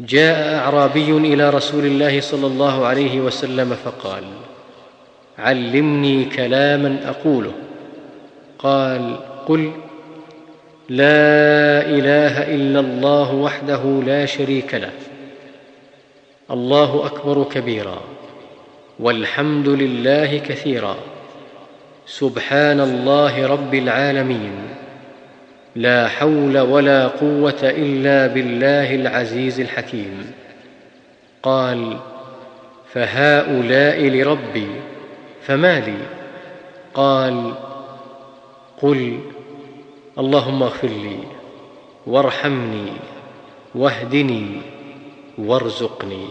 جاء أعرابي إلى رسول الله صلى الله عليه وسلم فقال علمني كلاما أقوله. قال قل لا إله إلا الله وحده لا شريك له الله أكبر كبيرا والحمد لله كثيرا سبحان الله رب العالمين. لا حول ولا قوة إلا بالله العزيز الحكيم. قال فهؤلاء لربي فما لي؟ قال قل اللهم اغفر لي وارحمني واهدني وارزقني.